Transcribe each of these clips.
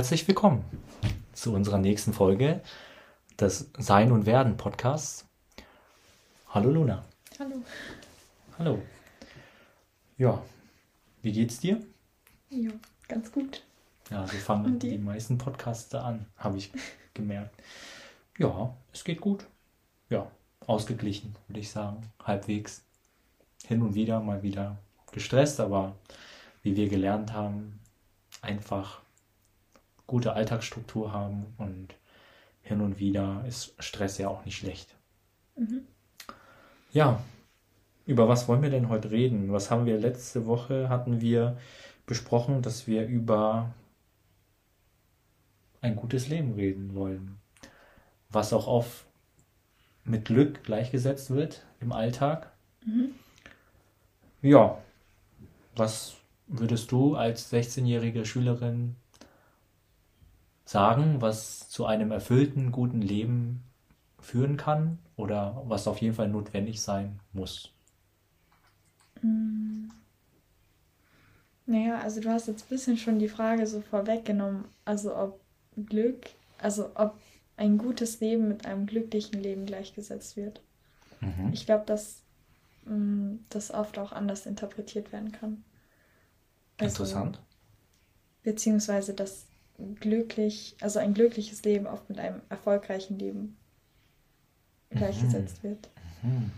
herzlich willkommen zu unserer nächsten Folge des Sein und Werden Podcasts. Hallo Luna. Hallo. Hallo. Ja, wie geht's dir? Ja, ganz gut. Ja, so fangen die meisten Podcasts an, habe ich gemerkt. Ja, es geht gut. Ja, ausgeglichen, würde ich sagen. Halbwegs. Hin und wieder mal wieder gestresst, aber wie wir gelernt haben, einfach gute Alltagsstruktur haben und hin und wieder ist Stress ja auch nicht schlecht. Mhm. Ja, über was wollen wir denn heute reden? Was haben wir letzte Woche hatten wir besprochen, dass wir über ein gutes Leben reden wollen, was auch oft mit Glück gleichgesetzt wird im Alltag. Mhm. Ja, was würdest du als 16-jährige Schülerin sagen, was zu einem erfüllten, guten Leben führen kann oder was auf jeden Fall notwendig sein muss? Mm. Naja, also du hast jetzt ein bisschen schon die Frage so vorweggenommen, also ob Glück, also ob ein gutes Leben mit einem glücklichen Leben gleichgesetzt wird. Mhm. Ich glaube, dass mh, mm, das oft auch anders interpretiert werden kann. Also, Interessant. Beziehungsweise, dass glücklich, also ein glückliches Leben oft mit einem erfolgreichen Leben gleichgesetzt mhm. wird. Mhm.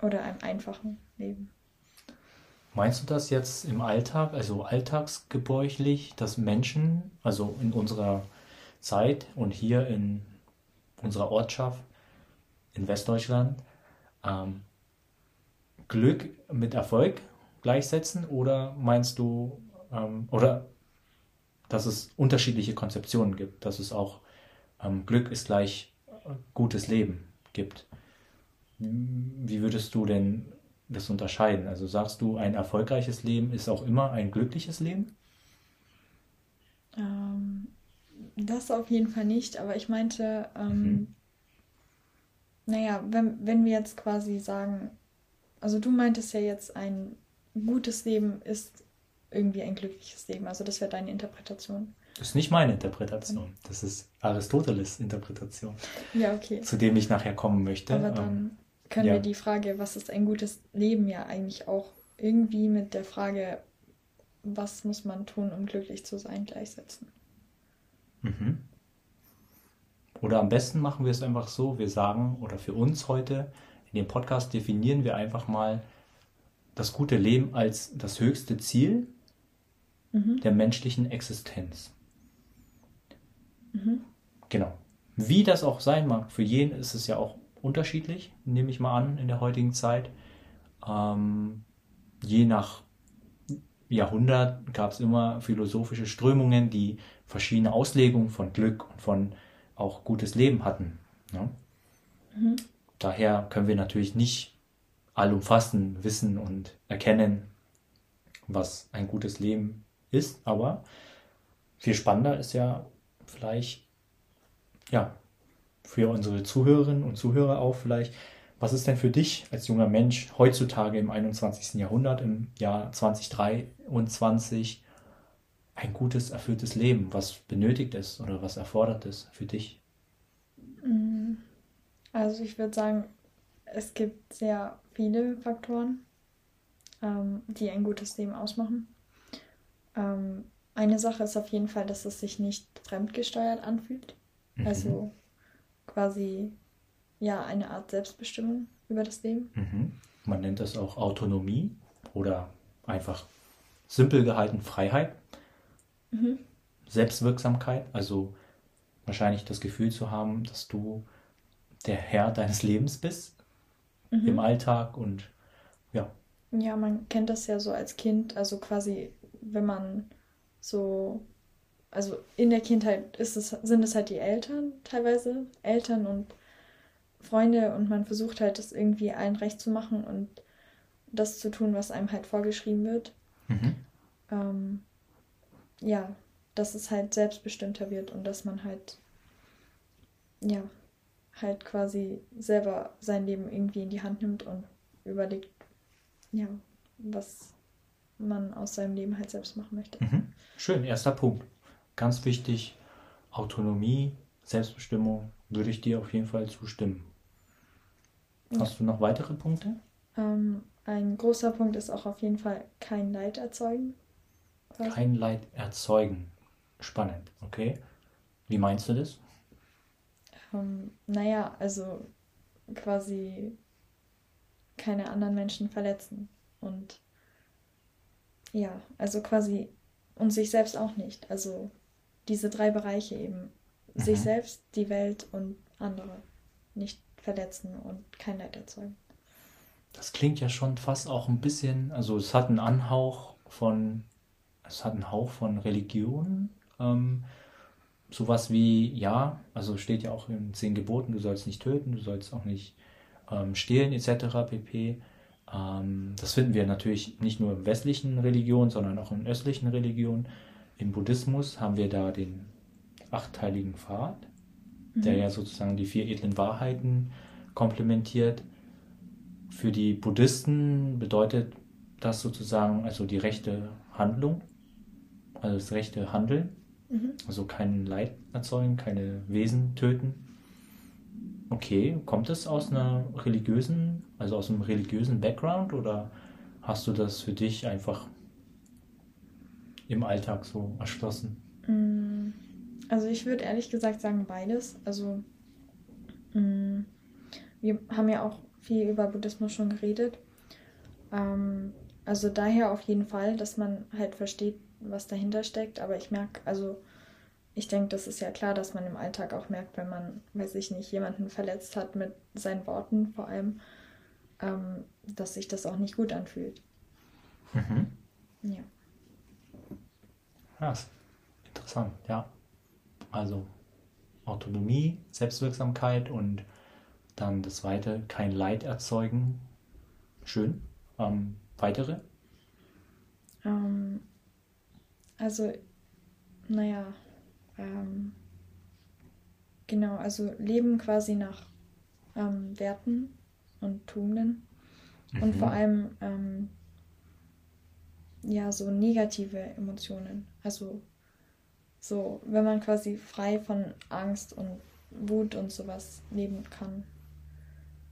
Oder einem einfachen Leben. Meinst du das jetzt im Alltag, also alltagsgebräuchlich, dass Menschen, also in unserer Zeit und hier in unserer Ortschaft in Westdeutschland, ähm, Glück mit Erfolg gleichsetzen? Oder meinst du, ähm, oder dass es unterschiedliche Konzeptionen gibt, dass es auch ähm, Glück ist gleich äh, gutes Leben gibt? Wie würdest du denn das unterscheiden? Also sagst du, ein erfolgreiches Leben ist auch immer ein glückliches Leben? Ähm, das auf jeden Fall nicht, aber ich meinte, ähm, mhm. naja, wenn, wenn wir jetzt quasi sagen, also du meintest ja jetzt, ein gutes Leben ist irgendwie ein glückliches Leben. Also das wäre deine Interpretation. Das ist nicht meine Interpretation. Das ist Aristoteles Interpretation. Ja, okay. Zu dem ich nachher kommen möchte. Aber dann ähm, können ja. wir die Frage, was ist ein gutes Leben, ja eigentlich auch irgendwie mit der Frage, was muss man tun, um glücklich zu sein, gleichsetzen. Mhm. Oder am besten machen wir es einfach so, wir sagen, oder für uns heute, in dem Podcast definieren wir einfach mal das gute Leben als das höchste Ziel mhm. der menschlichen Existenz. Mhm. Genau. Wie das auch sein mag, für jeden ist es ja auch unterschiedlich, nehme ich mal an, in der heutigen Zeit. Ähm, je nach Jahrhundert gab es immer philosophische Strömungen, die verschiedene Auslegungen von Glück und von auch gutes Leben hatten. Ne? Mhm. Daher können wir natürlich nicht allumfassend wissen und erkennen, was ein gutes Leben ist, aber viel spannender ist ja vielleicht, ja, für unsere Zuhörerinnen und Zuhörer auch vielleicht, was ist denn für dich als junger Mensch heutzutage im 21. Jahrhundert, im Jahr 2023, ein gutes, erfülltes Leben? Was benötigt es oder was erfordert es für dich? Mm, also ich würde sagen, es gibt sehr viele Faktoren, ähm, die ein gutes Leben ausmachen. Ähm, eine Sache ist auf jeden Fall, dass es sich nicht fremdgesteuert anfühlt. Mhm. Also quasi ja eine Art Selbstbestimmung über das Leben. Mhm. Man nennt das auch Autonomie oder einfach simpel gehalten Freiheit. Mhm. Selbstwirksamkeit, also wahrscheinlich das Gefühl zu haben, dass du der Herr deines Lebens bist mhm. im Alltag und ja. Ja, man kennt das ja so als Kind, also quasi wenn man so, also in der Kindheit ist es, sind es halt die Eltern teilweise, Eltern und Freunde und man versucht halt das irgendwie allen recht zu machen und das zu tun, was einem halt vorgeschrieben wird. Mhm. Ähm, ja, dass es halt selbstbestimmter wird und dass man halt, ja, halt quasi selber sein Leben irgendwie in die Hand nimmt und überlegt, ja, was man aus seinem Leben halt selbst machen möchte. Mhm. Schön, erster Punkt. ganz wichtig, Autonomie, Selbstbestimmung, würde ich dir auf jeden Fall zustimmen. Hast du noch weitere Punkte? Ähm, ein großer Punkt ist auch auf jeden Fall kein Leid erzeugen. Quasi. Kein Leid erzeugen. Spannend, okay. Wie meinst du das? Ähm, naja, also quasi keine anderen Menschen verletzen. Und ja, also quasi und sich selbst auch nicht. Also diese drei Bereiche eben. Mhm. Sich selbst, die Welt und andere. Nicht verletzen und kein Leid erzeugen. Das klingt ja schon fast auch ein bisschen, also es hat einen Anhauch von, es hat einen Hauch von Religion. Ähm, sowas wie, ja, also steht ja auch in zehn Geboten, du sollst nicht töten, du sollst auch nicht ähm, stehlen etc. pp. Ähm, das finden wir natürlich nicht nur in westlichen Religionen, sondern auch in östlichen Religionen. Im Buddhismus haben wir da den achteiligen Pfad, mhm. der ja sozusagen die vier edlen Wahrheiten komplementiert. Für die Buddhisten bedeutet das sozusagen also die rechte Handlung, also das rechte Handeln, mhm. also kein Leid erzeugen, keine Wesen töten. Okay, kommt es aus einer religiösen, also aus einem religiösen Background oder hast du das für dich einfach im Alltag so erschlossen? Mm, also ich würde ehrlich gesagt sagen beides. Also mm, wir haben ja auch viel über Buddhismus schon geredet. Ähm, also daher auf jeden Fall, dass man halt versteht, was dahinter steckt. Aber ich merke, also ich denke, das ist ja klar, dass man im Alltag auch merkt, wenn man, weiß ich nicht, jemanden verletzt hat mit seinen Worten vor allem, ähm, dass sich das auch nicht gut anfühlt. Mhm. Ja. Ja, interessant, ja. Also Autonomie, Selbstwirksamkeit und dann das zweite, kein Leid erzeugen. Schön. Ähm, weitere? Ähm, also, naja, ähm, genau, also leben quasi nach ähm, Werten und Tugenden mhm. und vor allem ähm, ja so negative Emotionen. Also so, wenn man quasi frei von Angst und Wut und sowas leben kann,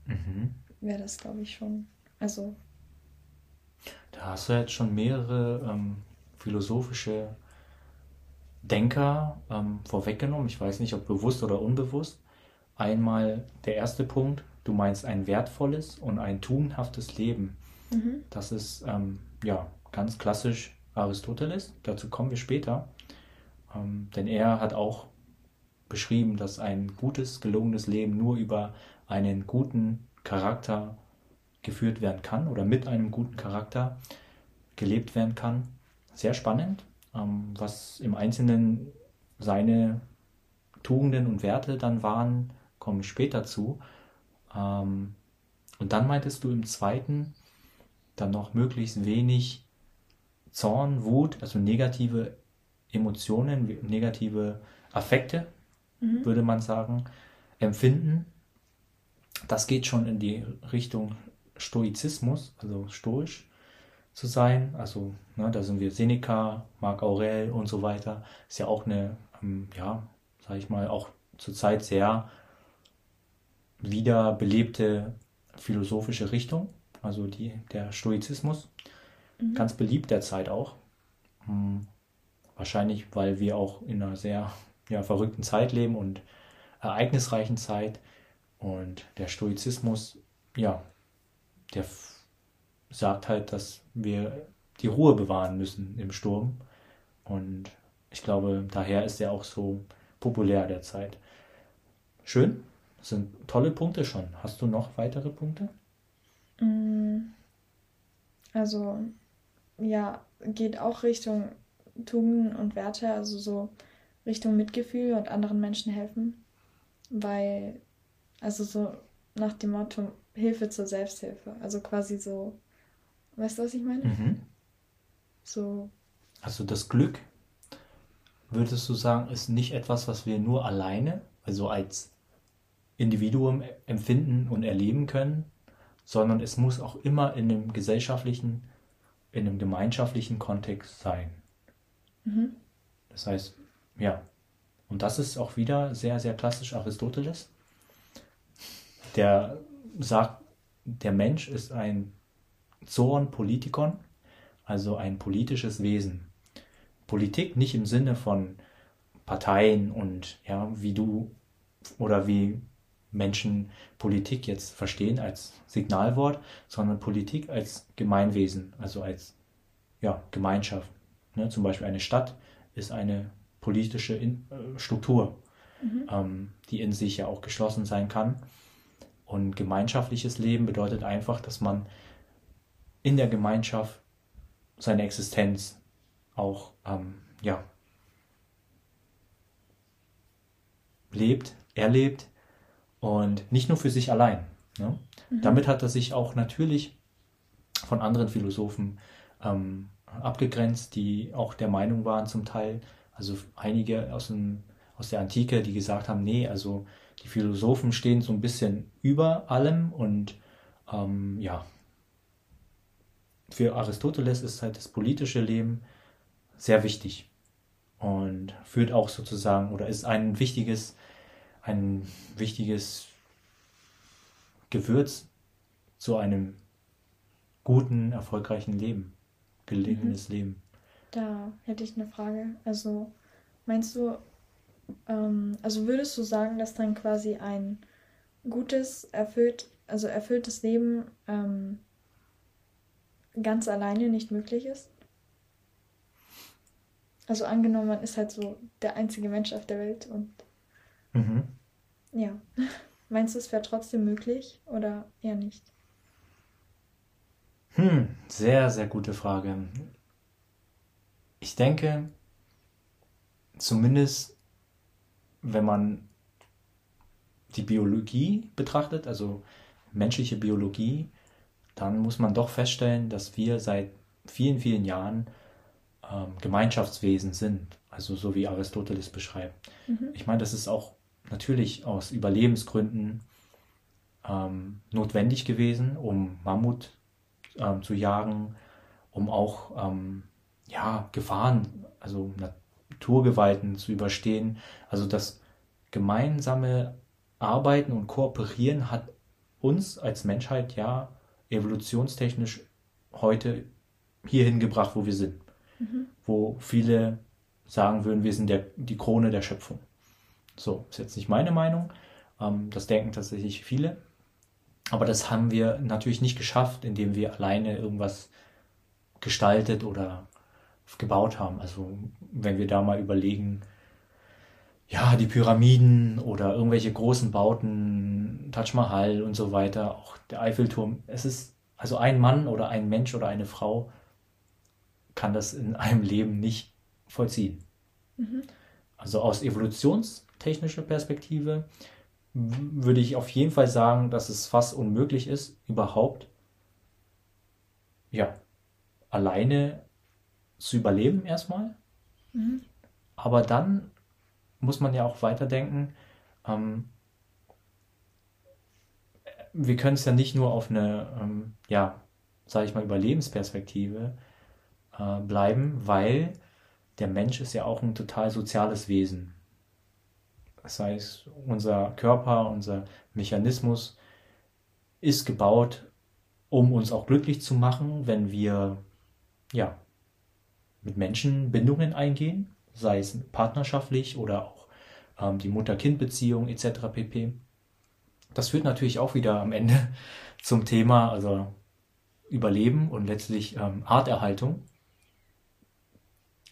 mhm. wäre das, glaube ich, schon. Also. Da hast du jetzt schon mehrere ähm, philosophische Denker ähm, vorweggenommen. Ich weiß nicht, ob bewusst oder unbewusst. Einmal der erste Punkt, du meinst ein wertvolles und ein tugendhaftes Leben. Mhm. Das ist ähm, ja ganz klassisch Aristoteles. Dazu kommen wir später. Ähm, denn er hat auch beschrieben, dass ein gutes, gelungenes Leben nur über einen guten Charakter geführt werden kann oder mit einem guten Charakter gelebt werden kann. Sehr spannend. Ähm, was im Einzelnen seine Tugenden und Werte dann waren, komme ich später zu. Ähm, und dann meintest du im zweiten dann noch möglichst wenig Zorn, Wut, also negative Emotionen, negative Affekte, mhm. würde man sagen, empfinden. Das geht schon in die Richtung Stoizismus, also stoisch zu sein. Also ne, da sind wir Seneca, Marc Aurel und so weiter. Ist ja auch eine, ähm, ja, sag ich mal, auch zurzeit sehr wiederbelebte philosophische Richtung. Also die, der Stoizismus. Mhm. Ganz beliebt derzeit auch. Hm, wahrscheinlich, weil wir auch in einer sehr ja, verrückten Zeit leben und ereignisreichen Zeit. Und der Stoizismus, ja, der sagt halt, dass wir die Ruhe bewahren müssen im Sturm. Und ich glaube, daher ist er auch so populär derzeit. Schön, das sind tolle Punkte schon. Hast du noch weitere Punkte? Mm, also, ja, geht auch Richtung Tugenden und Werte, also so Richtung Mitgefühl und anderen Menschen helfen. Weil, also so nach dem Motto Hilfe zur Selbsthilfe. Also quasi so Weißt du, was ich meine? Mhm. So. Also das Glück, würdest du sagen, ist nicht etwas, was wir nur alleine, also als Individuum empfinden und erleben können, sondern es muss auch immer in einem gesellschaftlichen, in einem gemeinschaftlichen Kontext sein. Mhm. Das heißt, ja, und das ist auch wieder sehr, sehr klassisch Aristoteles. Der sagt, der Mensch ist ein Zoon Politikon, also ein politisches Wesen. Politik nicht im Sinne von Parteien und ja, wie du oder wie Menschen Politik jetzt verstehen als Signalwort, sondern Politik als Gemeinwesen, also als ja, Gemeinschaft. Ne? Zum Beispiel eine Stadt ist eine politische in äh, Struktur, mhm. ähm, die in sich ja auch geschlossen sein kann. Und gemeinschaftliches Leben bedeutet einfach, dass man in der Gemeinschaft seine Existenz auch ähm, ja, lebt, erlebt und nicht nur für sich allein. Ne? Mhm. Damit hat er sich auch natürlich von anderen Philosophen ähm, abgegrenzt, die auch der Meinung waren zum Teil, also einige aus, dem, aus der Antike, die gesagt haben, nee, also die Philosophen stehen so ein bisschen über allem und ähm, ja, für Aristoteles ist halt das politische Leben sehr wichtig und führt auch sozusagen oder ist ein wichtiges, ein wichtiges Gewürz zu einem guten, erfolgreichen Leben, gelingendes mhm. Leben. Da hätte ich eine Frage. Also meinst du, ähm, also würdest du sagen, dass dann quasi ein gutes, erfüllt, also erfülltes Leben ähm, ganz alleine nicht möglich ist? Also angenommen, man ist halt so der einzige Mensch auf der Welt und mhm. ja. Meinst du, es wäre trotzdem möglich oder eher nicht? Hm, sehr, sehr gute Frage. Ich denke, zumindest wenn man die Biologie betrachtet, also menschliche Biologie, dann muss man doch feststellen, dass wir seit vielen, vielen Jahren ähm, Gemeinschaftswesen sind, also so wie Aristoteles beschreibt. Mhm. Ich meine, das ist auch natürlich aus Überlebensgründen ähm, notwendig gewesen, um Mammut ähm, zu jagen, um auch ähm, ja, Gefahren, also Naturgewalten zu überstehen. Also das gemeinsame Arbeiten und Kooperieren hat uns als Menschheit ja evolutionstechnisch heute hierhin gebracht, wo wir sind. Mhm. Wo viele sagen würden, wir sind der, die Krone der Schöpfung. So, ist jetzt nicht meine Meinung. Ähm, das denken tatsächlich viele. Aber das haben wir natürlich nicht geschafft, indem wir alleine irgendwas gestaltet oder gebaut haben. Also wenn wir da mal überlegen, ja, die Pyramiden oder irgendwelche großen Bauten, Taj Mahal und so weiter, auch der Eiffelturm. Es ist, also ein Mann oder ein Mensch oder eine Frau kann das in einem Leben nicht vollziehen. Mhm. Also aus evolutionstechnischer Perspektive würde ich auf jeden Fall sagen, dass es fast unmöglich ist, überhaupt ja, alleine zu überleben erstmal. Mhm. Aber dann muss man ja auch weiterdenken. Ähm, wir können es ja nicht nur auf eine, ähm, ja, sage ich mal, Überlebensperspektive äh, bleiben, weil der Mensch ist ja auch ein total soziales Wesen. Das heißt, unser Körper, unser Mechanismus ist gebaut, um uns auch glücklich zu machen, wenn wir ja, mit Menschen Bindungen eingehen, sei es partnerschaftlich oder auch ähm, die Mutter-Kind-Beziehung etc. pp. Das führt natürlich auch wieder am Ende zum Thema, also Überleben und letztlich ähm, Arterhaltung.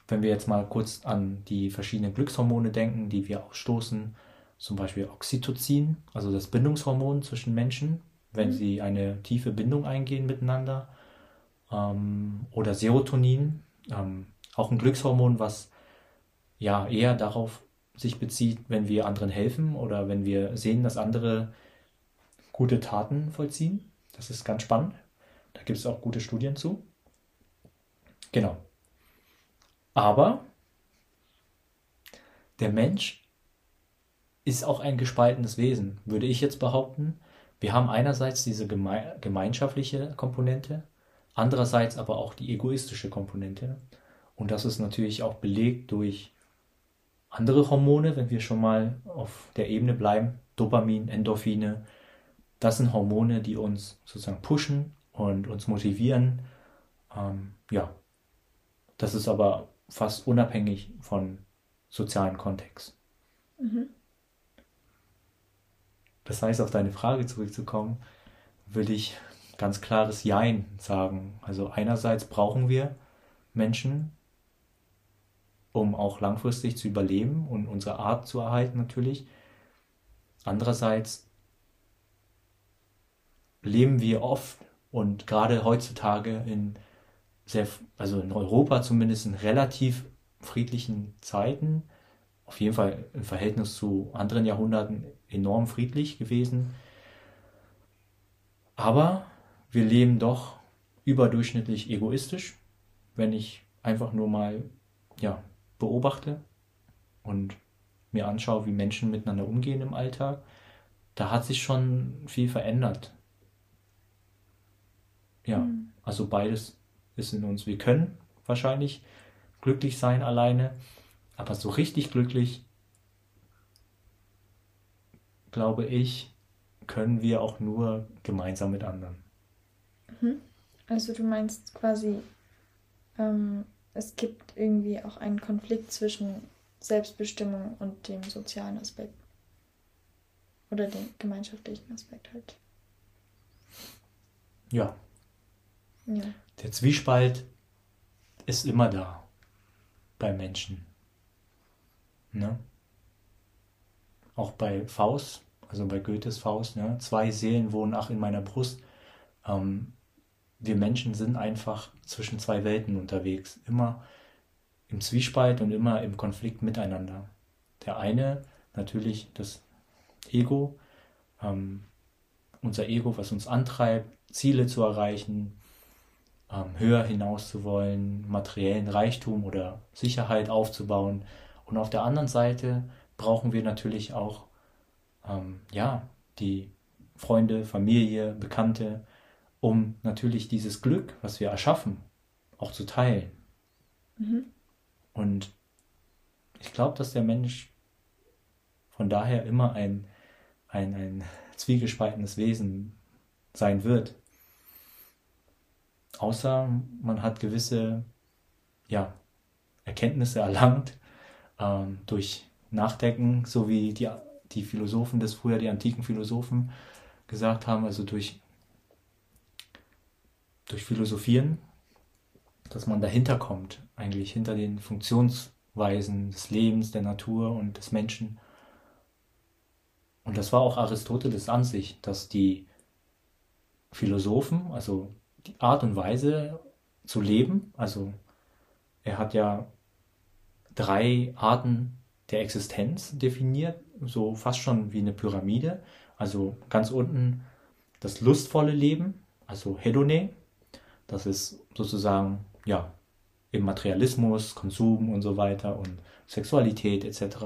Wenn wir jetzt mal kurz an die verschiedenen Glückshormone denken, die wir ausstoßen, zum Beispiel Oxytocin, also das Bindungshormon zwischen Menschen, wenn mhm. sie eine tiefe Bindung eingehen miteinander, ähm, oder Serotonin, ähm, auch ein Glückshormon, was ja eher darauf sich bezieht, wenn wir anderen helfen oder wenn wir sehen, dass andere gute Taten vollziehen. Das ist ganz spannend. Da gibt es auch gute Studien zu. Genau. Aber der Mensch ist auch ein gespaltenes Wesen, würde ich jetzt behaupten. Wir haben einerseits diese geme gemeinschaftliche Komponente, andererseits aber auch die egoistische Komponente. Und das ist natürlich auch belegt durch andere Hormone, wenn wir schon mal auf der Ebene bleiben, Dopamin, Endorphine, das sind Hormone, die uns sozusagen pushen und uns motivieren. Ähm, ja, das ist aber fast unabhängig von sozialen Kontext. Mhm. Das heißt, auf deine Frage zurückzukommen, würde ich ganz klares Jein sagen. Also einerseits brauchen wir Menschen, um auch langfristig zu überleben und unsere Art zu erhalten natürlich. Andererseits leben wir oft und gerade heutzutage in sehr, also in Europa zumindest in relativ friedlichen Zeiten, auf jeden Fall im Verhältnis zu anderen Jahrhunderten enorm friedlich gewesen. Aber wir leben doch überdurchschnittlich egoistisch, wenn ich einfach nur mal ja, beobachte und mir anschaue, wie Menschen miteinander umgehen im Alltag. Da hat sich schon viel verändert. Ja, mhm. also beides ist in uns. Wir können wahrscheinlich glücklich sein alleine, aber so richtig glücklich, glaube ich, können wir auch nur gemeinsam mit anderen. Mhm. Also du meinst quasi, ähm, es gibt irgendwie auch einen Konflikt zwischen Selbstbestimmung und dem sozialen Aspekt. Oder dem gemeinschaftlichen Aspekt halt. Ja, ja. Der Zwiespalt ist immer da bei Menschen. Ne? Auch bei Faust, also bei Goethes Faust, ne? zwei Seelen wohnen ach in meiner Brust. Ähm, wir Menschen sind einfach zwischen zwei Welten unterwegs, immer im Zwiespalt und immer im Konflikt miteinander. Der eine natürlich das Ego, ähm, unser Ego, was uns antreibt, Ziele zu erreichen, ähm, höher hinaus zu wollen, materiellen Reichtum oder Sicherheit aufzubauen. Und auf der anderen Seite brauchen wir natürlich auch ähm, ja, die Freunde, Familie, Bekannte, um natürlich dieses Glück, was wir erschaffen, auch zu teilen. Mhm. Und ich glaube, dass der Mensch von daher immer ein, ein, ein zwiegespaltenes Wesen sein wird. Außer man hat gewisse ja, Erkenntnisse erlangt ähm, durch Nachdenken, so wie die, die Philosophen des früher, die antiken Philosophen gesagt haben, also durch, durch Philosophieren, dass man dahinter kommt, eigentlich hinter den Funktionsweisen des Lebens, der Natur und des Menschen. Und das war auch Aristoteles an sich, dass die Philosophen, also die Art und Weise zu leben. Also er hat ja drei Arten der Existenz definiert, so fast schon wie eine Pyramide. Also ganz unten das lustvolle Leben, also Hedone. Das ist sozusagen ja im Materialismus, Konsum und so weiter und Sexualität etc.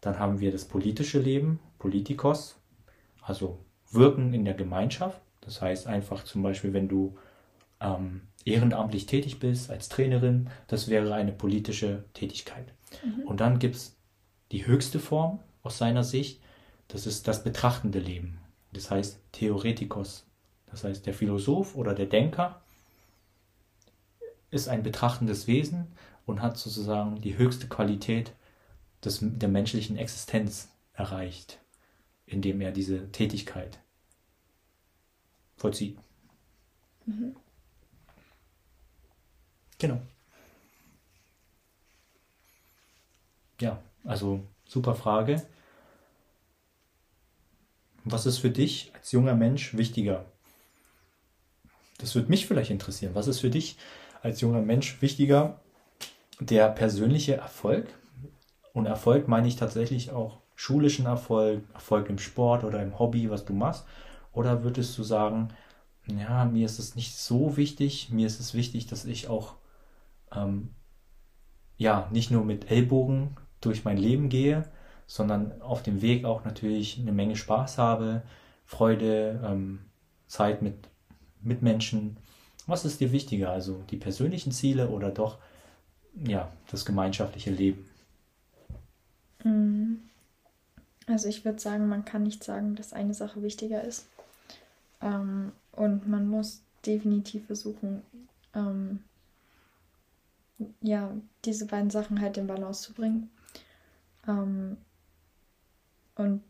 Dann haben wir das politische Leben, Politikos, also Wirken in der Gemeinschaft. Das heißt einfach zum Beispiel, wenn du ähm, ehrenamtlich tätig bist als Trainerin, das wäre eine politische Tätigkeit. Mhm. Und dann gibt es die höchste Form aus seiner Sicht, das ist das betrachtende Leben. Das heißt Theoretikos. Das heißt, der Philosoph oder der Denker ist ein betrachtendes Wesen und hat sozusagen die höchste Qualität des, der menschlichen Existenz erreicht, indem er diese Tätigkeit vollzieht. Mhm. Genau. Ja, also super Frage. Was ist für dich als junger Mensch wichtiger? Das würde mich vielleicht interessieren. Was ist für dich als junger Mensch wichtiger? Der persönliche Erfolg? Und Erfolg meine ich tatsächlich auch schulischen Erfolg, Erfolg im Sport oder im Hobby, was du machst? Oder würdest du sagen, ja, mir ist es nicht so wichtig, mir ist es wichtig, dass ich auch ähm, ja, nicht nur mit Ellbogen durch mein Leben gehe, sondern auf dem Weg auch natürlich eine Menge Spaß habe, Freude, ähm, Zeit mit Mitmenschen. Was ist dir wichtiger, also die persönlichen Ziele oder doch ja, das gemeinschaftliche Leben? Mm. Also ich würde sagen, man kann nicht sagen, dass eine Sache wichtiger ist. Ähm, und man muss definitiv versuchen, ähm, ja, diese beiden Sachen halt in Balance zu bringen. Ähm, und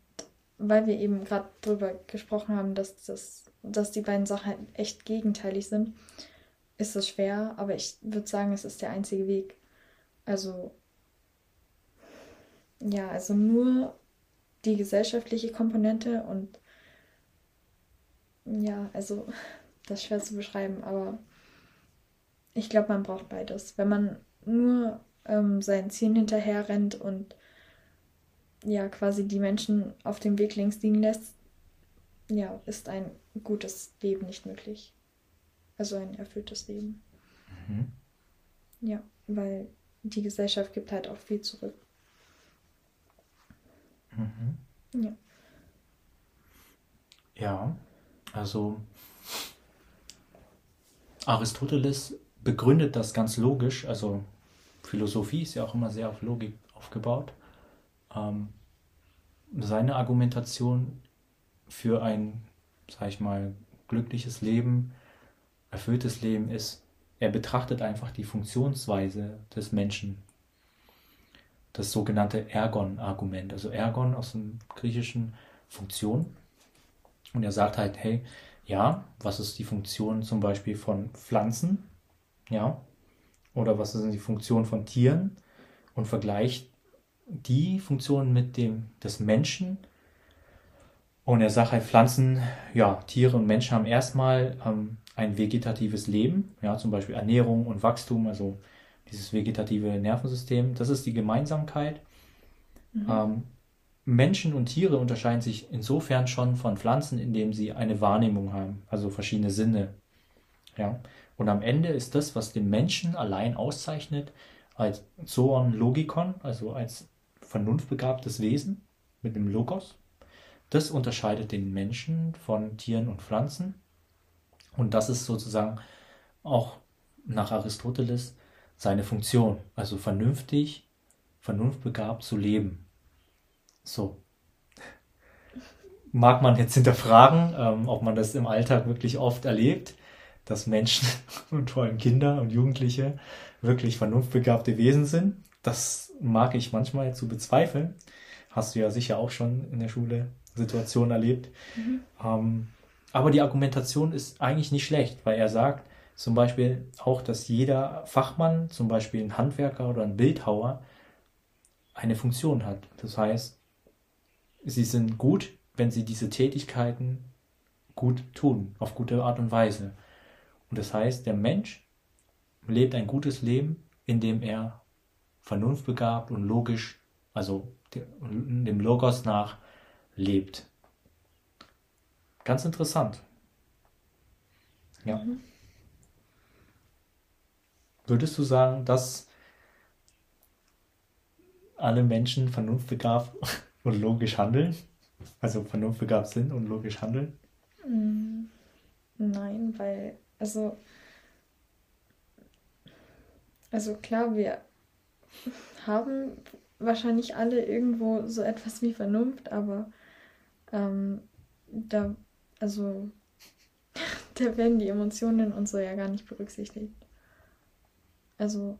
weil wir eben gerade darüber gesprochen haben, dass, das, dass die beiden Sachen halt echt gegenteilig sind, ist es schwer, aber ich würde sagen, es ist der einzige Weg. Also, ja, also nur die gesellschaftliche Komponente und ja, also das ist schwer zu beschreiben, aber ich glaube, man braucht beides. Wenn man nur ähm, seinen Zielen hinterher rennt und ja, quasi die Menschen auf dem Weg links liegen lässt, ja, ist ein gutes Leben nicht möglich. Also ein erfülltes Leben. Mhm. Ja, weil die Gesellschaft gibt halt auch viel zurück. Mhm. Ja. Ja, also Aristoteles begründet das ganz logisch. Also Philosophie ist ja auch immer sehr auf Logik aufgebaut. Ähm, seine Argumentation für ein, sag ich mal, glückliches Leben, erfülltes Leben ist, er betrachtet einfach die Funktionsweise des Menschen das sogenannte Ergon-Argument. Also Ergon aus dem griechischen Funktion. Und er sagt halt, hey, ja, was ist die Funktion zum Beispiel von Pflanzen? Ja. Oder was sind die Funktionen von Tieren? Und vergleicht die Funktion mit dem des Menschen. Und er sagt halt, Pflanzen, ja, Tiere und Menschen haben erstmal ähm, ein vegetatives Leben, ja, zum Beispiel Ernährung und Wachstum, also dieses vegetative Nervensystem. Das ist die Gemeinsamkeit. Mhm. Ähm, Menschen und Tiere unterscheiden sich insofern schon von Pflanzen, indem sie eine Wahrnehmung haben, also verschiedene Sinne. Ja? Und am Ende ist das, was den Menschen allein auszeichnet, als Zoon Logikon, also als vernunftbegabtes Wesen mit dem Logos. Das unterscheidet den Menschen von Tieren und Pflanzen. Und das ist sozusagen auch nach Aristoteles seine Funktion, also vernünftig, vernunftbegabt zu leben. So. Mag man jetzt hinterfragen, ähm, ob man das im Alltag wirklich oft erlebt, dass Menschen und vor allem Kinder und Jugendliche wirklich vernunftbegabte Wesen sind. Das mag ich manchmal zu bezweifeln. Hast du ja sicher auch schon in der Schule Situationen erlebt. Mhm. Ähm, aber die Argumentation ist eigentlich nicht schlecht, weil er sagt, zum Beispiel auch, dass jeder Fachmann, zum Beispiel ein Handwerker oder ein Bildhauer, eine Funktion hat. Das heißt, sie sind gut, wenn sie diese Tätigkeiten gut tun, auf gute Art und Weise. Und das heißt, der Mensch lebt ein gutes Leben, indem er vernunftbegabt und logisch, also dem Logos nach, lebt. Ganz interessant. Ja. Mhm. Würdest du sagen, dass alle Menschen vernunftbegabt und logisch handeln? Also vernunftbegabt sind und logisch handeln? Mm, nein, weil, also, also klar, wir haben wahrscheinlich alle irgendwo so etwas wie Vernunft, aber ähm, da, also, da werden die Emotionen und so ja gar nicht berücksichtigt. Also,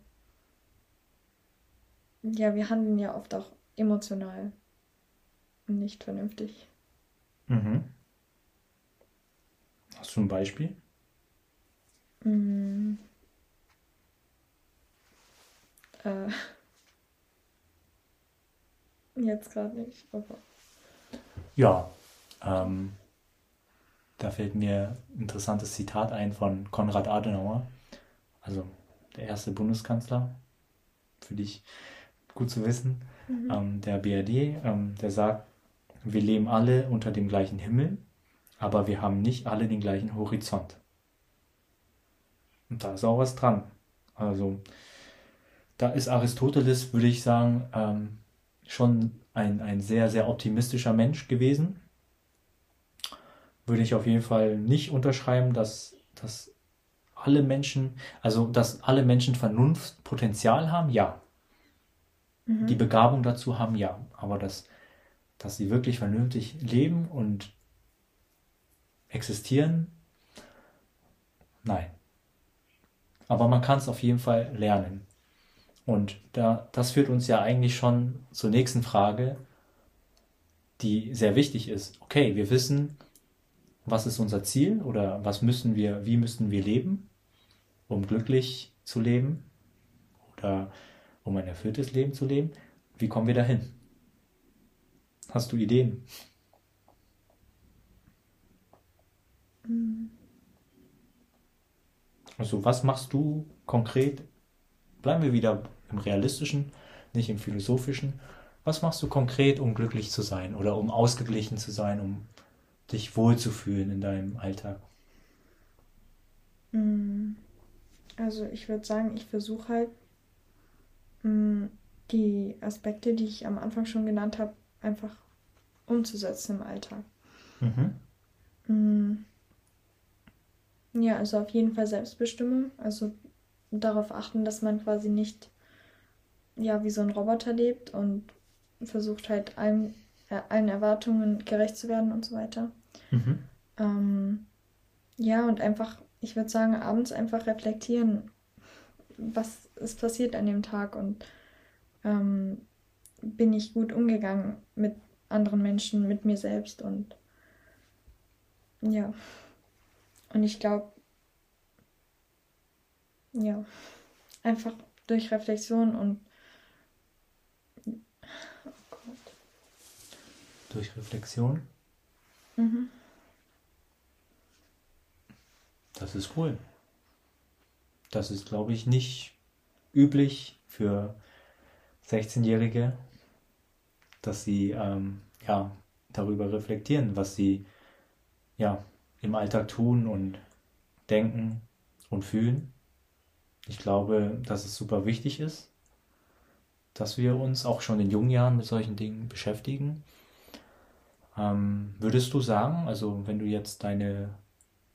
ja, wir handeln ja oft auch emotional und nicht vernünftig. Mhm. Hast du ein Beispiel? Mm. Äh. Jetzt gerade nicht, aber. Ja, ähm, da fällt mir ein interessantes Zitat ein von Konrad Adenauer. Also der erste Bundeskanzler, für dich gut zu wissen, mhm. ähm, der BRD, ähm, der sagt, wir leben alle unter dem gleichen Himmel, aber wir haben nicht alle den gleichen Horizont. Und da ist auch was dran. Also da ist Aristoteles, würde ich sagen, ähm, schon ein, ein sehr, sehr optimistischer Mensch gewesen. Würde ich auf jeden Fall nicht unterschreiben, dass, dass alle Menschen, also dass alle Menschen Vernunftpotenzial haben, ja. die Begabung dazu haben, ja. Aber das, dass sie wirklich vernünftig leben und existieren, nein. Aber man kann es auf jeden Fall lernen. Und da, das führt uns ja eigentlich schon zur nächsten Frage, die sehr wichtig ist. Okay, wir wissen, was ist unser Ziel oder was müssen wir, wie müssen wir leben, um glücklich zu leben oder um ein erfülltes Leben zu leben. Wie kommen wir dahin? Hast du Ideen? Also was machst du konkret? Bleiben wir wieder im realistischen, nicht im philosophischen. Was machst du konkret, um glücklich zu sein oder um ausgeglichen zu sein, um dich wohlzufühlen in deinem Alltag? Mm, also ich würde sagen, ich versuche halt mm, die Aspekte, die ich am Anfang schon genannt habe, einfach umzusetzen im Alltag. Mhm. Mm, Ja, also auf jeden Fall Selbstbestimmung. Also darauf achten, dass man quasi nicht ja wie so ein Roboter lebt und versucht halt allen, äh, allen Erwartungen gerecht zu werden und so weiter. Mhm. Ähm, ja, und einfach, ich würde sagen, abends einfach reflektieren, was ist passiert an dem Tag und ähm, bin ich gut umgegangen mit anderen Menschen, mit mir selbst und ja. Und ich glaube, ja, einfach durch Reflexion und oh Gott. Durch Reflexion. Mhm. Das ist cool. Das ist, glaube ich, nicht üblich für 16-Jährige, dass sie ähm, ja, darüber reflektieren, was sie ja, im Alltag tun und denken und fühlen. Ich glaube, dass es super wichtig ist, dass wir uns auch schon in jungen Jahren mit solchen Dingen beschäftigen. Ähm, würdest du sagen, also wenn du jetzt deine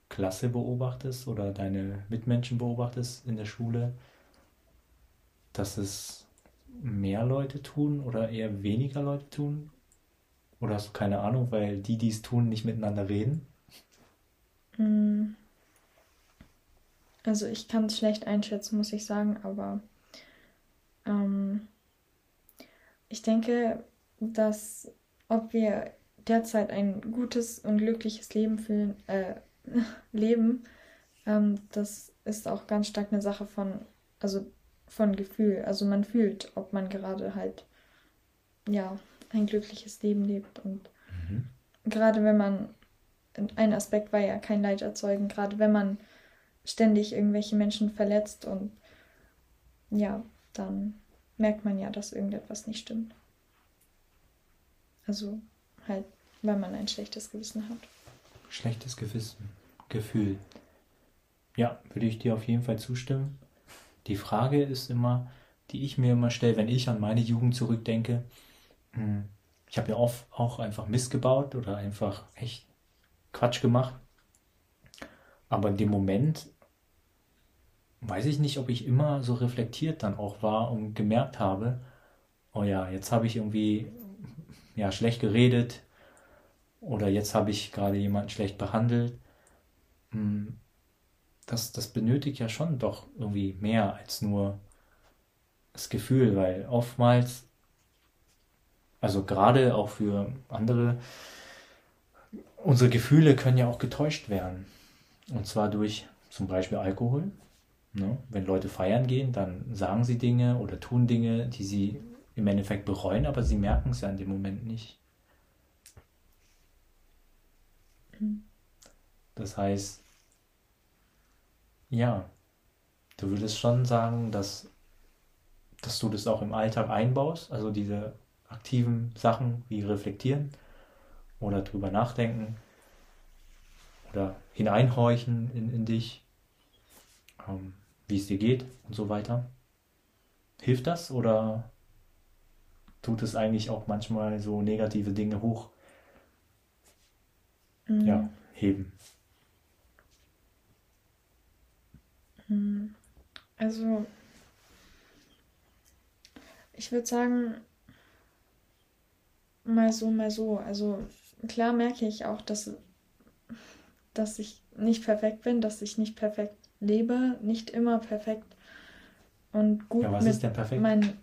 Klasse beobachtest oder deine Mitmenschen beobachtest in der Schule, dass es mehr Leute tun oder eher weniger Leute tun? Oder hast du keine Ahnung, weil die, die es tun, nicht miteinander reden? Mm. Also ich kann es schlecht einschätzen, muss ich sagen, aber ähm, ich denke, dass ob wir derzeit ein gutes und glückliches Leben fühlen, äh, leben, ähm, das ist auch ganz stark eine Sache von, also von Gefühl. Also man fühlt, ob man gerade halt, ja, ein glückliches Leben lebt. Und Mhm. gerade wenn man, ein Aspekt war ja kein Leid erzeugen, gerade wenn man ständig irgendwelche Menschen verletzt und ja, dann merkt man ja, dass irgendetwas nicht stimmt. Also halt, weil man ein schlechtes Gewissen hat. Schlechtes Gewissen, Gefühl. Ja, würde ich dir auf jeden Fall zustimmen. Die Frage ist immer, die ich mir immer stelle, wenn ich an meine Jugend zurückdenke, hm, ich habe ja oft auch einfach Mist gebaut oder einfach echt Quatsch gemacht. Aber in dem Moment weiß ich nicht, ob ich immer so reflektiert dann auch war und gemerkt habe, oh ja, jetzt habe ich irgendwie ja schlecht geredet oder jetzt habe ich gerade jemanden schlecht behandelt. Hm, Das, das benötigt ja schon doch irgendwie mehr als nur das Gefühl, weil oftmals, also gerade auch für andere, unsere Gefühle können ja auch getäuscht werden. Und zwar durch zum Beispiel Alkohol. Ne? Wenn Leute feiern gehen, dann sagen sie Dinge oder tun Dinge, die sie im Endeffekt bereuen, aber sie merken es ja in dem Moment nicht. Das heißt, ja, du würdest schon sagen, dass, dass du das auch im Alltag einbaust, also diese aktiven Sachen wie reflektieren oder drüber nachdenken oder hineinhorchen in, in dich, ähm, wie es dir geht und so weiter. Hilft das oder tut es eigentlich auch manchmal so negative Dinge hoch, Mm, ja, heben? mm. Also, Ich würde sagen, mal so, mal so. Also klar merke ich auch, dass, dass ich nicht perfekt bin, dass ich nicht perfekt lebe, nicht immer perfekt und gut ja, was mit ist denn perfekt? Mein,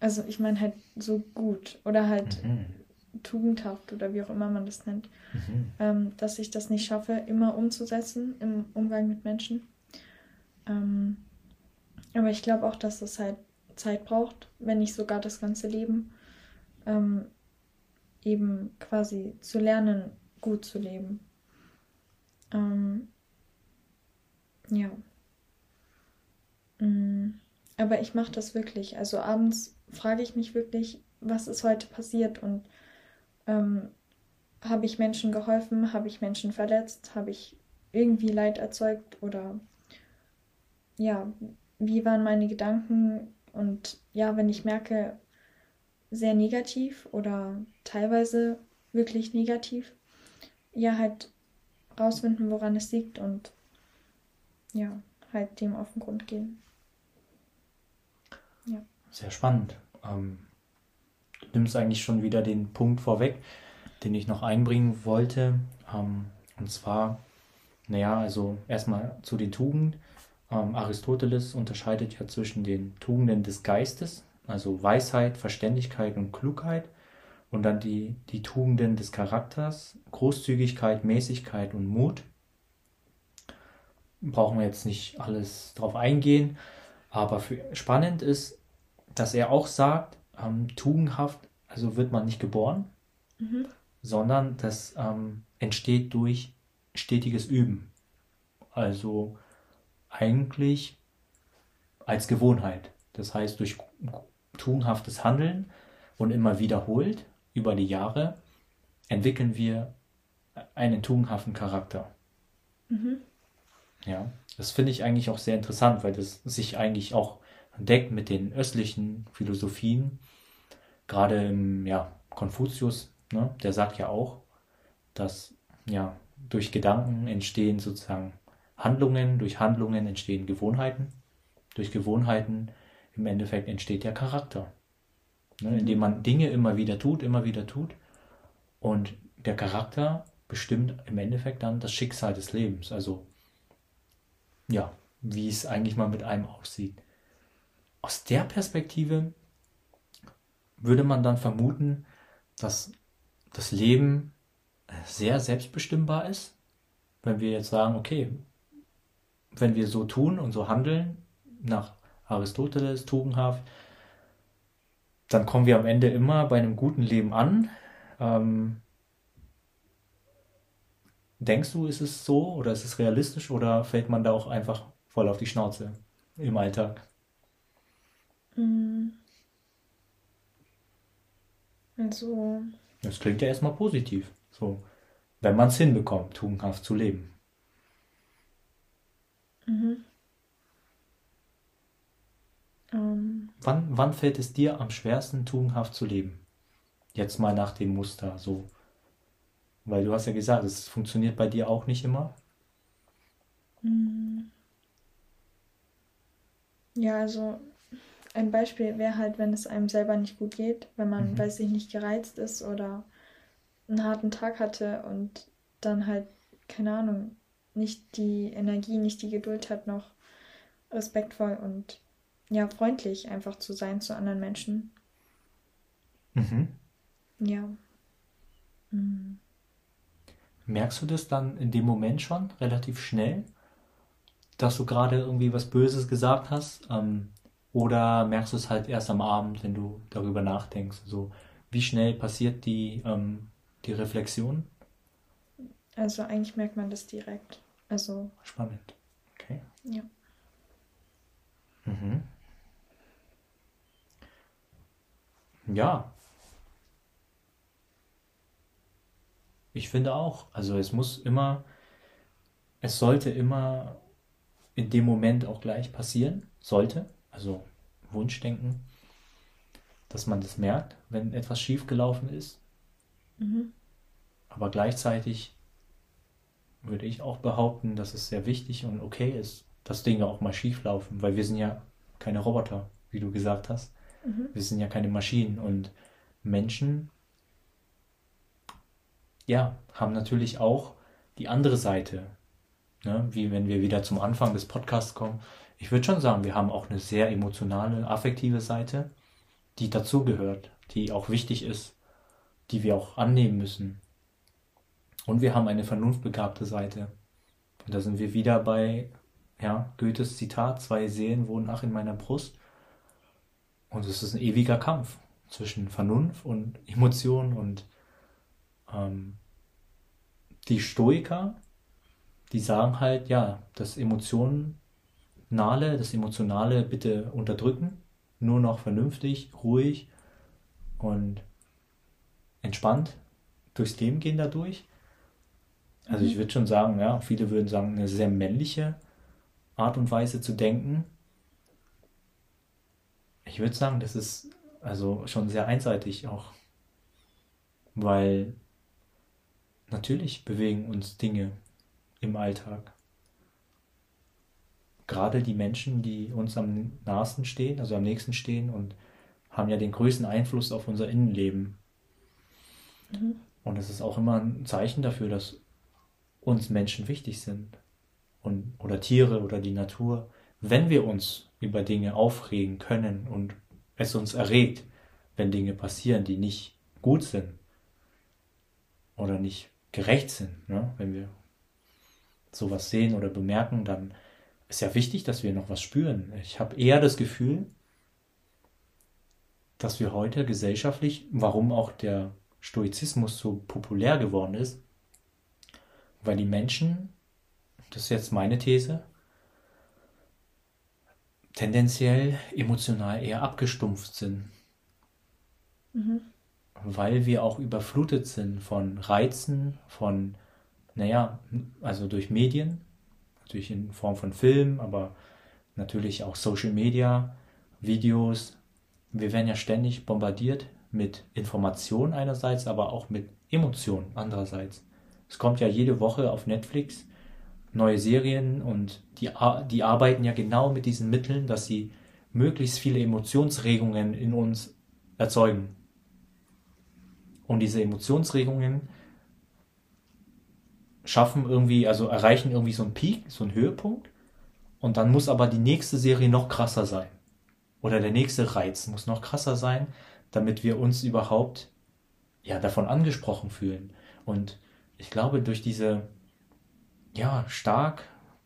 also ich meine halt so gut oder halt mhm. tugendhaft oder wie auch immer man das nennt, mhm. ähm, dass ich das nicht schaffe, immer umzusetzen im Umgang mit Menschen. Ähm, aber ich glaube auch, dass das halt Zeit braucht, wenn nicht sogar das ganze Leben, ähm, eben quasi zu lernen, gut zu leben. Ähm, ja. Mm, aber ich mache das wirklich. Also abends frage ich mich wirklich, was ist heute passiert? Und ähm, habe ich Menschen geholfen, habe ich Menschen verletzt, habe ich irgendwie Leid erzeugt? Oder ja, wie waren meine Gedanken? Und ja, wenn ich merke, sehr negativ oder teilweise wirklich negativ, ja, halt rausfinden, woran es liegt und ja, halt dem auf den Grund gehen. Sehr spannend. Ähm, du nimmst eigentlich schon wieder den Punkt vorweg, den ich noch einbringen wollte. Ähm, und zwar, naja, also erstmal zu den Tugenden. Ähm, Aristoteles unterscheidet ja zwischen den Tugenden des Geistes, also Weisheit, Verständigkeit und Klugheit, und dann die, die Tugenden des Charakters, Großzügigkeit, Mäßigkeit und Mut. Brauchen wir jetzt nicht alles drauf eingehen, aber für, spannend ist, dass er auch sagt, ähm, tugendhaft, also wird man nicht geboren, mhm. sondern das ähm, entsteht durch stetiges Üben. Also eigentlich als Gewohnheit. Das heißt, durch tugendhaftes Handeln und immer wiederholt über die Jahre entwickeln wir einen tugendhaften Charakter. Mhm. Ja, das finde ich eigentlich auch sehr interessant, weil das sich eigentlich auch deckt mit den östlichen Philosophien. Gerade im ja, Konfuzius, ne, der sagt ja auch, dass ja durch Gedanken entstehen sozusagen Handlungen, durch Handlungen entstehen Gewohnheiten, durch Gewohnheiten im Endeffekt entsteht der Charakter. Ne, indem man Dinge immer wieder tut, immer wieder tut. Und der Charakter bestimmt im Endeffekt dann das Schicksal des Lebens. Also, ja, wie es eigentlich mal mit einem aussieht. Aus der Perspektive würde man dann vermuten, dass das Leben sehr selbstbestimmbar ist. Wenn wir jetzt sagen, okay, wenn wir so tun und so handeln, nach Aristoteles, tugendhaft, dann kommen wir am Ende immer bei einem guten Leben an. Ähm, denkst du, ist es so oder ist es realistisch oder fällt man da auch einfach voll auf die Schnauze im Alltag? Mm. Also. Das klingt ja erstmal positiv. So, wenn man es hinbekommt, tugendhaft zu leben. Mhm. Um. Wann, wann fällt es dir am schwersten, tugendhaft zu leben? Jetzt mal nach dem Muster, so. Weil du hast ja gesagt, es funktioniert bei dir auch nicht immer. Mm. Ja, also ein Beispiel wäre halt, wenn es einem selber nicht gut geht, wenn man, mhm. weiß ich nicht, gereizt ist oder einen harten Tag hatte und dann halt, keine Ahnung, nicht die Energie, nicht die Geduld hat, noch respektvoll und ja, freundlich einfach zu sein zu anderen Menschen. Mhm. Ja. Mhm. Merkst du das dann in dem Moment schon relativ schnell, dass du gerade irgendwie was Böses gesagt hast? Ähm, oder merkst du es halt erst am Abend, wenn du darüber nachdenkst? So, wie schnell passiert die, ähm, die Reflexion? Also eigentlich merkt man das direkt. Also. Spannend. Okay. Ja. Mhm. Ja. Ich finde auch, also es muss immer, es sollte immer in dem Moment auch gleich passieren, sollte, also Wunschdenken, dass man das merkt, wenn etwas schiefgelaufen ist. Mhm. Aber gleichzeitig würde ich auch behaupten, dass es sehr wichtig und okay ist, dass Dinge auch mal schief laufen, weil wir sind ja keine Roboter, wie du gesagt hast. Mhm. Wir sind ja keine Maschinen und Menschen, ja, haben natürlich auch die andere Seite. Ne? Wie wenn wir wieder zum Anfang des Podcasts kommen. Ich würde schon sagen, wir haben auch eine sehr emotionale, affektive Seite, die dazugehört, die auch wichtig ist, die wir auch annehmen müssen. Und wir haben eine vernunftbegabte Seite. Und da sind wir wieder bei ja, Goethes Zitat, zwei Seelen wohnen ach in meiner Brust. Und es ist ein ewiger Kampf zwischen Vernunft und Emotion und ähm, die Stoiker, die sagen halt, ja, das Emotionale, das Emotionale bitte unterdrücken, nur noch vernünftig, ruhig und entspannt durchs Leben gehen dadurch. Also ich würde schon sagen, ja, viele würden sagen, eine sehr männliche Art und Weise zu denken. Ich würde sagen, das ist also schon sehr einseitig auch, weil natürlich bewegen uns Dinge im Alltag. Gerade die Menschen, die uns am nahesten stehen, also am nächsten stehen und haben ja den größten Einfluss auf unser Innenleben. Mhm. Und es ist auch immer ein Zeichen dafür, dass uns Menschen wichtig sind. Und, oder Tiere oder die Natur. Wenn wir uns über Dinge aufregen können und es uns erregt, wenn Dinge passieren, die nicht gut sind oder nicht gerecht sind, ne? wenn wir sowas sehen oder bemerken, dann ist ja wichtig, dass wir noch was spüren. Ich habe eher das Gefühl, dass wir heute gesellschaftlich, warum auch der Stoizismus so populär geworden ist, weil die Menschen, das ist jetzt meine These, tendenziell emotional eher abgestumpft sind. Mhm. Weil wir auch überflutet sind von Reizen, von, naja, also durch Medien, natürlich in Form von Film, aber natürlich auch Social Media, Videos. Wir werden ja ständig bombardiert mit Informationen einerseits, aber auch mit Emotionen andererseits. Es kommt ja jede Woche auf Netflix neue Serien und die, die arbeiten ja genau mit diesen Mitteln, dass sie möglichst viele Emotionsregungen in uns erzeugen. Und diese Emotionsregungen schaffen irgendwie, also erreichen irgendwie so einen Peak, so einen Höhepunkt. Und dann muss aber die nächste Serie noch krasser sein. Oder der nächste Reiz muss noch krasser sein, damit wir uns überhaupt ja davon angesprochen fühlen. Und ich glaube, durch diese ja stark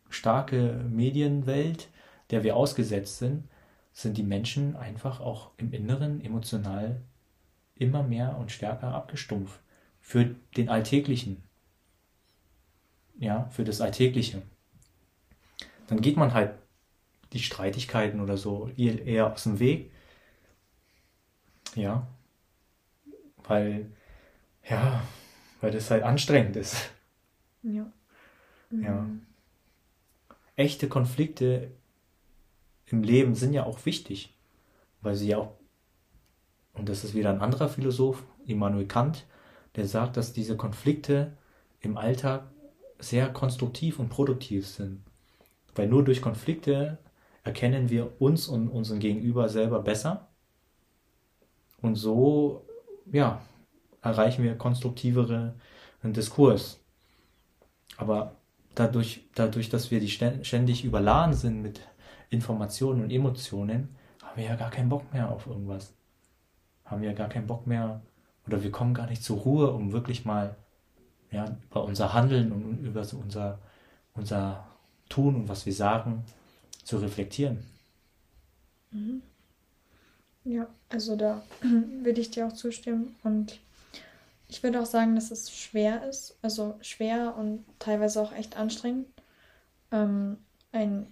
starke Medienwelt, der wir ausgesetzt sind, sind die Menschen einfach auch im Inneren emotional immer mehr und stärker abgestumpft für den Alltäglichen. Ja, für das Alltägliche. Dann geht man halt die Streitigkeiten oder so eher aus dem Weg. Ja. Weil, ja, weil das halt anstrengend ist. Ja. Ja. Mhm. Echte Konflikte im Leben sind ja auch wichtig, weil sie ja auch, und das ist wieder ein anderer Philosoph, Immanuel Kant, der sagt, dass diese Konflikte im Alltag sehr konstruktiv und produktiv sind. Weil nur durch Konflikte erkennen wir uns und unseren Gegenüber selber besser. Und so, ja, erreichen wir konstruktivere Diskurs. Aber dadurch, dadurch, dass wir die ständig überladen sind mit Informationen und Emotionen, haben wir ja gar keinen Bock mehr auf irgendwas. Haben wir ja gar keinen Bock mehr oder wir kommen gar nicht zur Ruhe, um wirklich mal ja, über unser Handeln und über unser, unser Tun und was wir sagen zu reflektieren. Mhm. Ja, also da würde ich dir auch zustimmen und ich würde auch sagen, dass es schwer ist, also schwer und teilweise auch echt anstrengend, ähm, ein,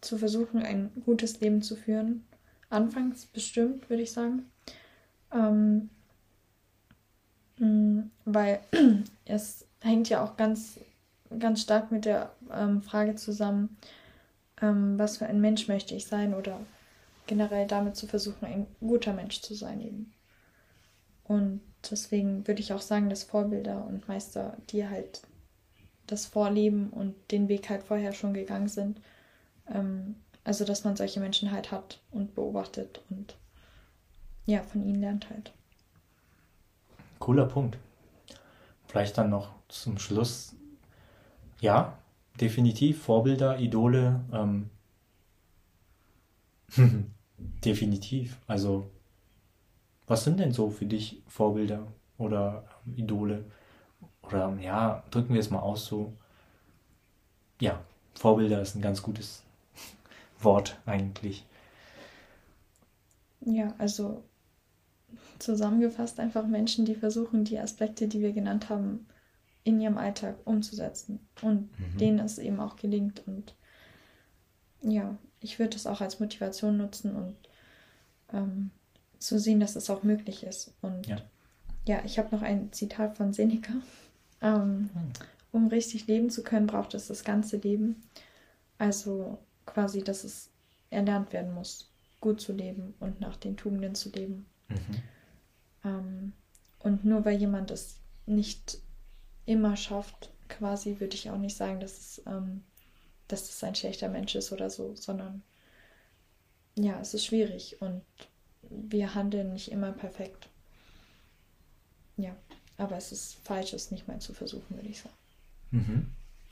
zu versuchen, ein gutes Leben zu führen. Anfangs bestimmt, würde ich sagen. Ähm, weil es hängt ja auch ganz, ganz stark mit der ähm, Frage zusammen, ähm, was für ein Mensch möchte ich sein oder generell damit zu versuchen, ein guter Mensch zu sein eben. Und deswegen würde ich auch sagen, dass Vorbilder und Meister, die halt das vorleben und den Weg halt vorher schon gegangen sind, ähm, also dass man solche Menschen halt hat und beobachtet und ja, von ihnen lernt halt. Cooler Punkt. Vielleicht dann noch zum Schluss. Ja, definitiv Vorbilder, Idole. Ähm, definitiv. Also, was sind denn so für dich Vorbilder oder ähm, Idole? Oder ja, drücken wir es mal aus so. Ja, Vorbilder ist ein ganz gutes Wort eigentlich. Ja, also zusammengefasst einfach Menschen, die versuchen, die Aspekte, die wir genannt haben, in ihrem Alltag umzusetzen und mhm. denen es eben auch gelingt. Und ja, ich würde es auch als Motivation nutzen und ähm, zu sehen, dass es auch möglich ist. Und ja, ja ich habe noch ein Zitat von Seneca. Ähm, mhm. Um richtig leben zu können, braucht es das ganze Leben. Also quasi, dass es erlernt werden muss, gut zu leben und nach den Tugenden zu leben. Mhm. Ähm, und nur weil jemand es nicht immer schafft, quasi, würde ich auch nicht sagen, dass es, ähm, dass es ein schlechter Mensch ist oder so, sondern ja, es ist schwierig und wir handeln nicht immer perfekt. Ja, aber es ist falsch, es nicht mal zu versuchen, würde ich sagen. Mhm.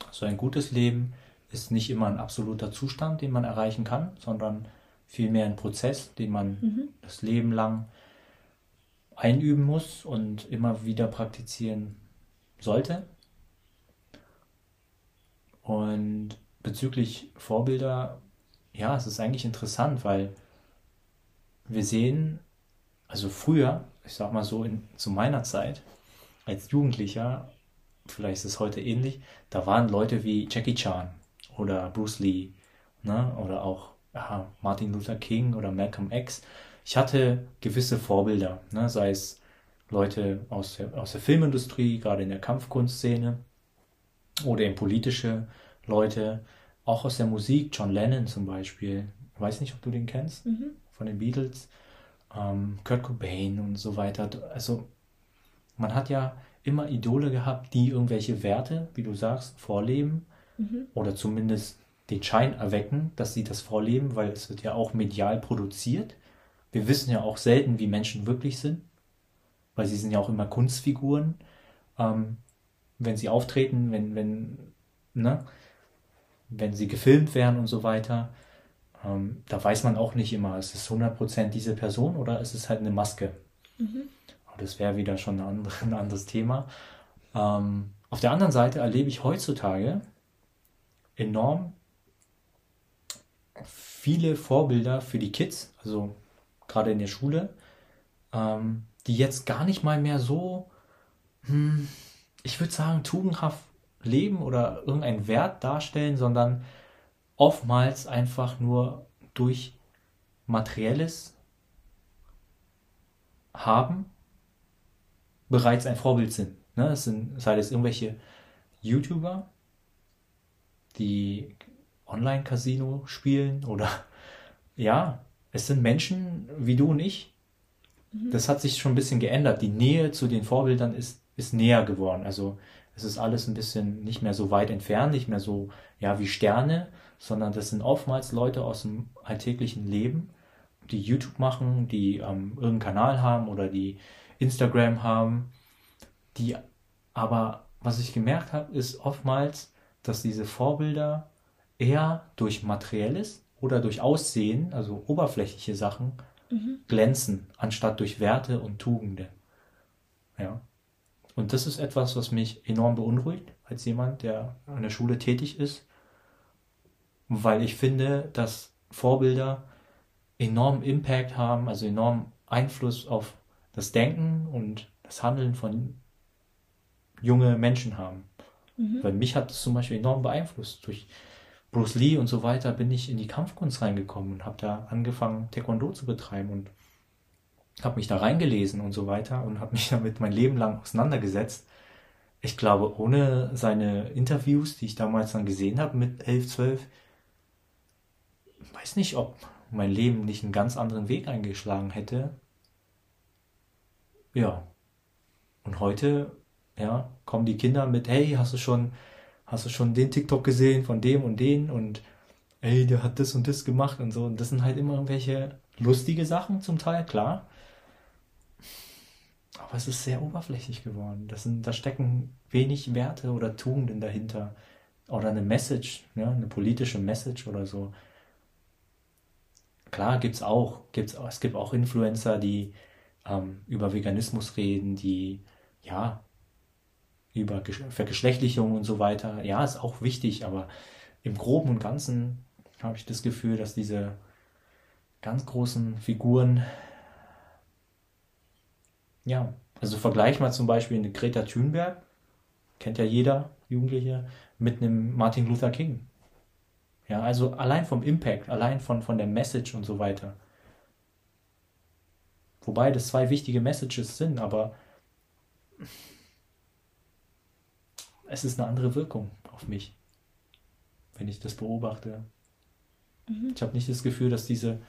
Also ein gutes Leben ist nicht immer ein absoluter Zustand, den man erreichen kann, sondern vielmehr ein Prozess, den man mhm. das Leben lang einüben muss und immer wieder praktizieren sollte. Und bezüglich Vorbilder, ja, es ist eigentlich interessant, weil wir sehen, also früher, ich sag mal so in, zu meiner Zeit, als Jugendlicher, vielleicht ist es heute ähnlich, da waren Leute wie Jackie Chan oder Bruce Lee ne, oder auch ja, Martin Luther King oder Malcolm X ich hatte gewisse Vorbilder, ne, sei es Leute aus der, aus der Filmindustrie, gerade in der Kampfkunstszene, oder eben politische Leute, auch aus der Musik, John Lennon zum Beispiel. Ich weiß nicht, ob du den kennst, mhm. von den Beatles, ähm, Kurt Cobain und so weiter. Also man hat ja immer Idole gehabt, die irgendwelche Werte, wie du sagst, vorleben mhm. oder zumindest den Schein erwecken, dass sie das vorleben, weil es wird ja auch medial produziert. Wir wissen ja auch selten, wie Menschen wirklich sind, weil sie sind ja auch immer Kunstfiguren. Ähm, wenn sie auftreten, wenn, wenn, ne, wenn sie gefilmt werden und so weiter, ähm, da weiß man auch nicht immer, ist es 100% diese Person oder ist es halt eine Maske? Mhm. Aber das wäre wieder schon ein, andere, ein anderes Thema. Ähm, auf der anderen Seite erlebe ich heutzutage enorm viele Vorbilder für die Kids, also gerade in der Schule, ähm, die jetzt gar nicht mal mehr so, hm, ich würde sagen, tugendhaft leben oder irgendeinen Wert darstellen, sondern oftmals einfach nur durch materielles Haben bereits ein Vorbild sind. Ne? Das sind, sei es irgendwelche YouTuber, die Online-Casino spielen oder ja, es sind Menschen wie du und ich. Mhm. Das hat sich schon ein bisschen geändert. Die Nähe zu den Vorbildern ist, ist näher geworden. Also es ist alles ein bisschen nicht mehr so weit entfernt, nicht mehr so ja wie Sterne, sondern das sind oftmals Leute aus dem alltäglichen Leben, die YouTube machen, die ähm, irgendeinen Kanal haben oder die Instagram haben, die aber was ich gemerkt habe, ist oftmals, dass diese Vorbilder eher durch materielles oder durch Aussehen, also oberflächliche Sachen, mhm. glänzen, anstatt durch Werte und Tugenden. Ja. Und das ist etwas, was mich enorm beunruhigt, als jemand, der an der Schule tätig ist, weil ich finde, dass Vorbilder enormen Impact haben, also enormen Einfluss auf das Denken und das Handeln von junge Menschen haben. Mhm. Weil mich hat das zum Beispiel enorm beeinflusst durch Bruce Lee und so weiter bin ich in die Kampfkunst reingekommen und habe da angefangen, Taekwondo zu betreiben und habe mich da reingelesen und so weiter und habe mich damit mein Leben lang auseinandergesetzt. Ich glaube, ohne seine Interviews, die ich damals dann gesehen habe mit 11, 12, weiß nicht, ob mein Leben nicht einen ganz anderen Weg eingeschlagen hätte. Ja. Und heute, ja, kommen die Kinder mit, hey, hast du schon hast du schon den TikTok gesehen von dem und den und ey, der hat das und das gemacht und so. Und das sind halt immer irgendwelche lustige Sachen zum Teil, klar. Aber es ist sehr oberflächlich geworden. Das sind, da stecken wenig Werte oder Tugenden dahinter. Oder eine Message, ja, eine politische Message oder so. Klar, gibt's auch, gibt's, es gibt auch Influencer, die ähm, über Veganismus reden, die ja über Vergeschlechtlichung und so weiter. Ja, ist auch wichtig, aber im Groben und Ganzen habe ich das Gefühl, dass diese ganz großen Figuren, ja, also vergleich mal zum Beispiel eine Greta Thunberg, kennt ja jeder Jugendliche, mit einem Martin Luther King. Ja, also allein vom Impact, allein von, von der Message und so weiter. Wobei das zwei wichtige Messages sind, aber es ist eine andere Wirkung auf mich, wenn ich das beobachte. Mhm. Ich habe nicht das Gefühl, dass diese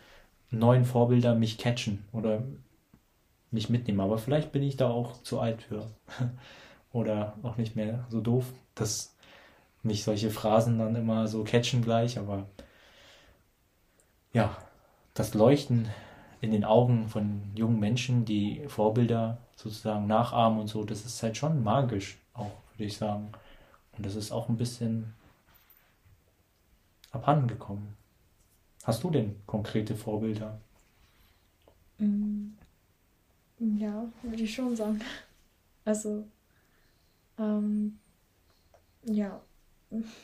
neuen Vorbilder mich catchen oder mich mitnehmen. Aber vielleicht bin ich da auch zu alt für. oder auch nicht mehr so doof, dass mich solche Phrasen dann immer so catchen gleich. Aber ja, das Leuchten in den Augen von jungen Menschen, die Vorbilder sozusagen nachahmen und so, das ist halt schon magisch, auch würde ich sagen. Und das ist auch ein bisschen abhanden gekommen. Hast du denn konkrete Vorbilder? Mm, ja, würde ich schon sagen. Also, ähm, ja,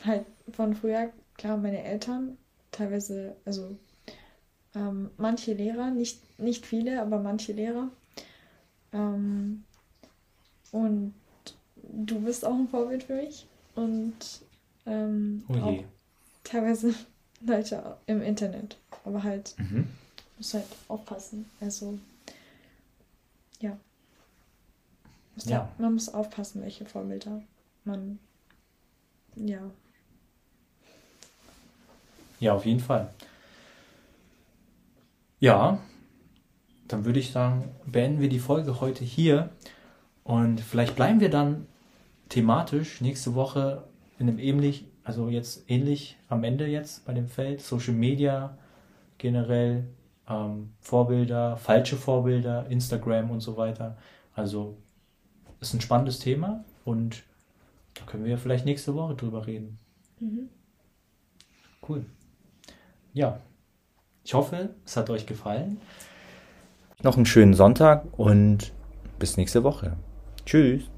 halt von früher, klar, meine Eltern, teilweise, also ähm, manche Lehrer, nicht, nicht viele, aber manche Lehrer. Ähm, und du bist auch ein Vorbild für mich. Und ähm, oh auch teilweise Leute im Internet. Aber halt, mhm. muss halt aufpassen. Also, ja. ja. Halt, man muss aufpassen, welche Vorbilder man, ja. Ja, auf jeden Fall. Ja, dann würde ich sagen, beenden wir die Folge heute hier und vielleicht bleiben wir dann thematisch nächste Woche in einem ähnlich also jetzt ähnlich am Ende jetzt bei dem Feld, Social Media generell, ähm, Vorbilder, falsche Vorbilder, Instagram und so weiter. Also ist ein spannendes Thema und da können wir vielleicht nächste Woche drüber reden. Mhm. Cool. Ja, ich hoffe, es hat euch gefallen. Noch einen schönen Sonntag und bis nächste Woche. Tschüss.